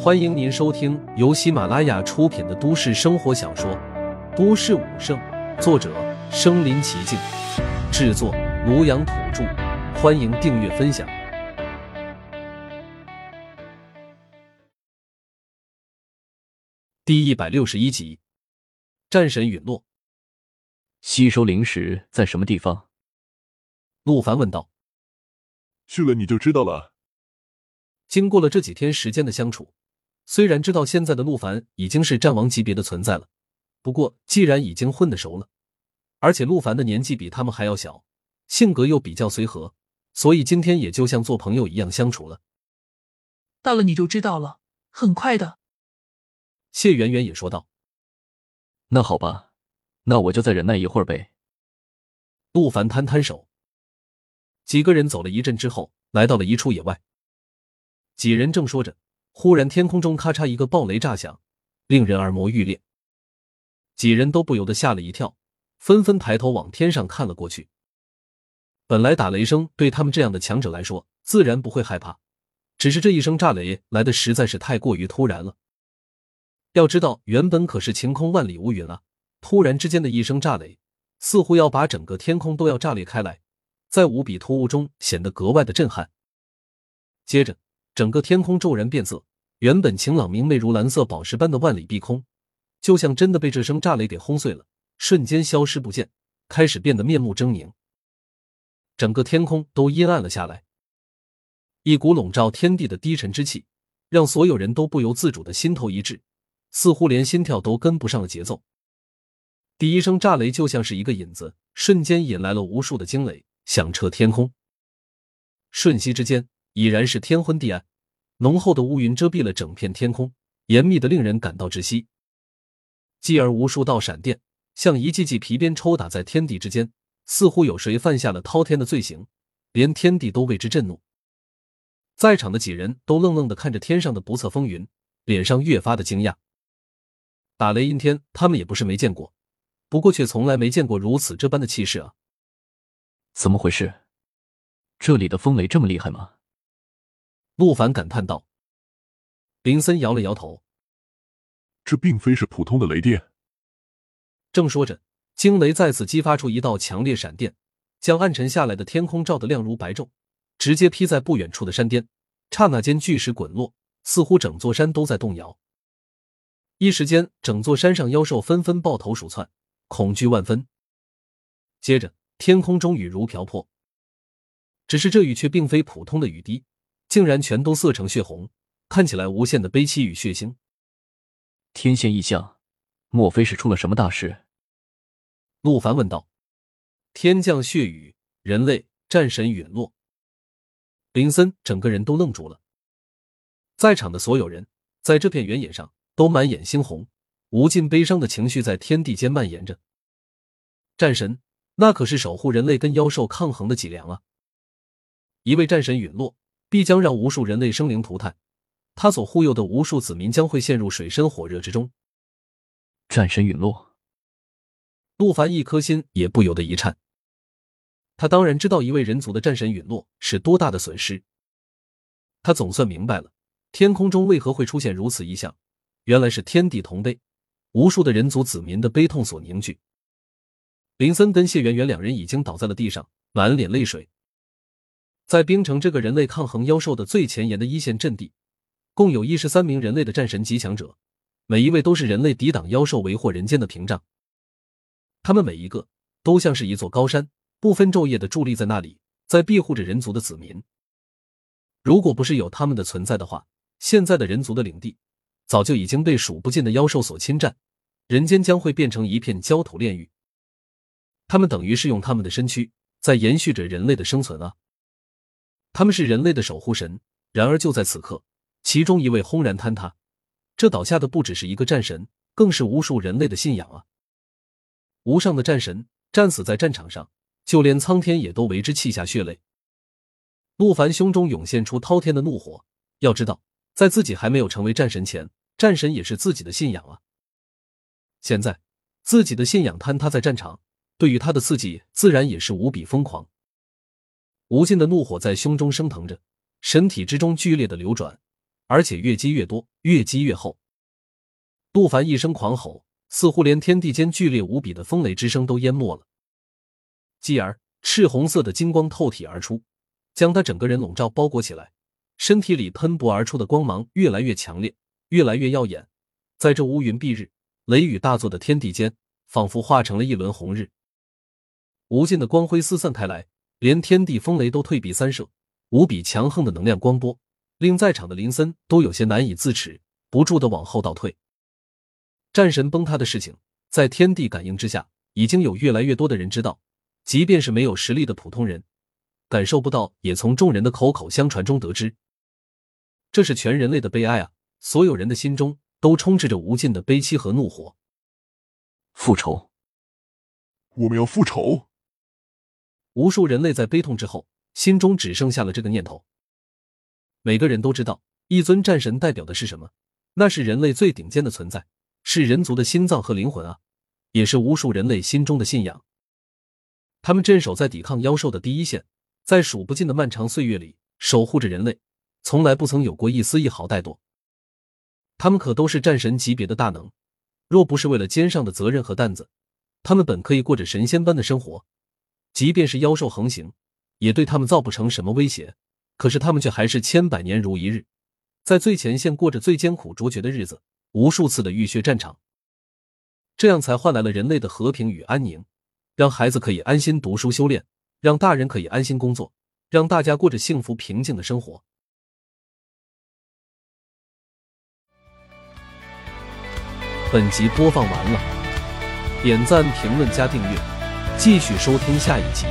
欢迎您收听由喜马拉雅出品的都市生活小说《都市武圣》，作者：身临其境，制作：庐阳土著。欢迎订阅分享。第一百六十一集，战神陨落。吸收灵石在什么地方？陆凡问道。去了你就知道了。经过了这几天时间的相处。虽然知道现在的陆凡已经是战王级别的存在了，不过既然已经混得熟了，而且陆凡的年纪比他们还要小，性格又比较随和，所以今天也就像做朋友一样相处了。到了你就知道了，很快的。谢圆圆也说道：“那好吧，那我就再忍耐一会儿呗。”陆凡摊摊手。几个人走了一阵之后，来到了一处野外，几人正说着。忽然，天空中咔嚓一个暴雷炸响，令人耳膜欲裂。几人都不由得吓了一跳，纷纷抬头往天上看了过去。本来打雷声对他们这样的强者来说，自然不会害怕，只是这一声炸雷来的实在是太过于突然了。要知道，原本可是晴空万里无云啊，突然之间的一声炸雷，似乎要把整个天空都要炸裂开来，在无比突兀中显得格外的震撼。接着，整个天空骤然变色。原本晴朗明媚如蓝色宝石般的万里碧空，就像真的被这声炸雷给轰碎了，瞬间消失不见，开始变得面目狰狞。整个天空都阴暗了下来，一股笼罩天地的低沉之气，让所有人都不由自主的心头一滞，似乎连心跳都跟不上了节奏。第一声炸雷就像是一个引子，瞬间引来了无数的惊雷，响彻天空。瞬息之间，已然是天昏地暗。浓厚的乌云遮蔽了整片天空，严密的令人感到窒息。继而，无数道闪电像一记记皮鞭抽打在天地之间，似乎有谁犯下了滔天的罪行，连天地都为之震怒。在场的几人都愣愣的看着天上的不测风云，脸上越发的惊讶。打雷阴天，他们也不是没见过，不过却从来没见过如此这般的气势啊！怎么回事？这里的风雷这么厉害吗？陆凡感叹道：“林森摇了摇头，这并非是普通的雷电。”正说着，惊雷再次激发出一道强烈闪电，将暗沉下来的天空照得亮如白昼，直接劈在不远处的山巅。刹那间，巨石滚落，似乎整座山都在动摇。一时间，整座山上妖兽纷纷抱头鼠窜，恐惧万分。接着，天空中雨如瓢泼，只是这雨却并非普通的雨滴。竟然全都色成血红，看起来无限的悲凄与血腥。天现异象，莫非是出了什么大事？陆凡问道。天降血雨，人类战神陨落。林森整个人都愣住了。在场的所有人在这片原野上都满眼猩红，无尽悲伤的情绪在天地间蔓延着。战神，那可是守护人类跟妖兽抗衡的脊梁啊！一位战神陨落。必将让无数人类生灵涂炭，他所护佑的无数子民将会陷入水深火热之中。战神陨落，陆凡一颗心也不由得一颤。他当然知道一位人族的战神陨落是多大的损失，他总算明白了天空中为何会出现如此异象，原来是天地同悲，无数的人族子民的悲痛所凝聚。林森跟谢圆圆两人已经倒在了地上，满脸泪水。在冰城这个人类抗衡妖兽的最前沿的一线阵地，共有一十三名人类的战神级强者，每一位都是人类抵挡妖兽、为祸人间的屏障。他们每一个都像是一座高山，不分昼夜的伫立在那里，在庇护着人族的子民。如果不是有他们的存在的话，现在的人族的领地早就已经被数不尽的妖兽所侵占，人间将会变成一片焦土炼狱。他们等于是用他们的身躯在延续着人类的生存啊！他们是人类的守护神，然而就在此刻，其中一位轰然坍塌。这倒下的不只是一个战神，更是无数人类的信仰啊！无上的战神战死在战场上，就连苍天也都为之泣下血泪。陆凡胸中涌现出滔天的怒火。要知道，在自己还没有成为战神前，战神也是自己的信仰啊！现在自己的信仰坍塌在战场，对于他的刺激自然也是无比疯狂。无尽的怒火在胸中升腾着，身体之中剧烈的流转，而且越积越多，越积越厚。杜凡一声狂吼，似乎连天地间剧烈无比的风雷之声都淹没了。继而，赤红色的金光透体而出，将他整个人笼罩包裹起来，身体里喷薄而出的光芒越来越强烈，越来越耀眼。在这乌云蔽日、雷雨大作的天地间，仿佛化成了一轮红日。无尽的光辉四散开来，连天地风雷都退避三舍。无比强横的能量光波，令在场的林森都有些难以自持，不住的往后倒退。战神崩塌的事情，在天地感应之下，已经有越来越多的人知道。即便是没有实力的普通人，感受不到，也从众人的口口相传中得知。这是全人类的悲哀啊！所有人的心中都充斥着无尽的悲戚和怒火。复仇，我们要复仇！无数人类在悲痛之后。心中只剩下了这个念头。每个人都知道，一尊战神代表的是什么？那是人类最顶尖的存在，是人族的心脏和灵魂啊，也是无数人类心中的信仰。他们镇守在抵抗妖兽的第一线，在数不尽的漫长岁月里守护着人类，从来不曾有过一丝一毫怠惰。他们可都是战神级别的大能，若不是为了肩上的责任和担子，他们本可以过着神仙般的生活。即便是妖兽横行。也对他们造不成什么威胁，可是他们却还是千百年如一日，在最前线过着最艰苦卓绝的日子，无数次的浴血战场，这样才换来了人类的和平与安宁，让孩子可以安心读书修炼，让大人可以安心工作，让大家过着幸福平静的生活。本集播放完了，点赞、评论、加订阅，继续收听下一集。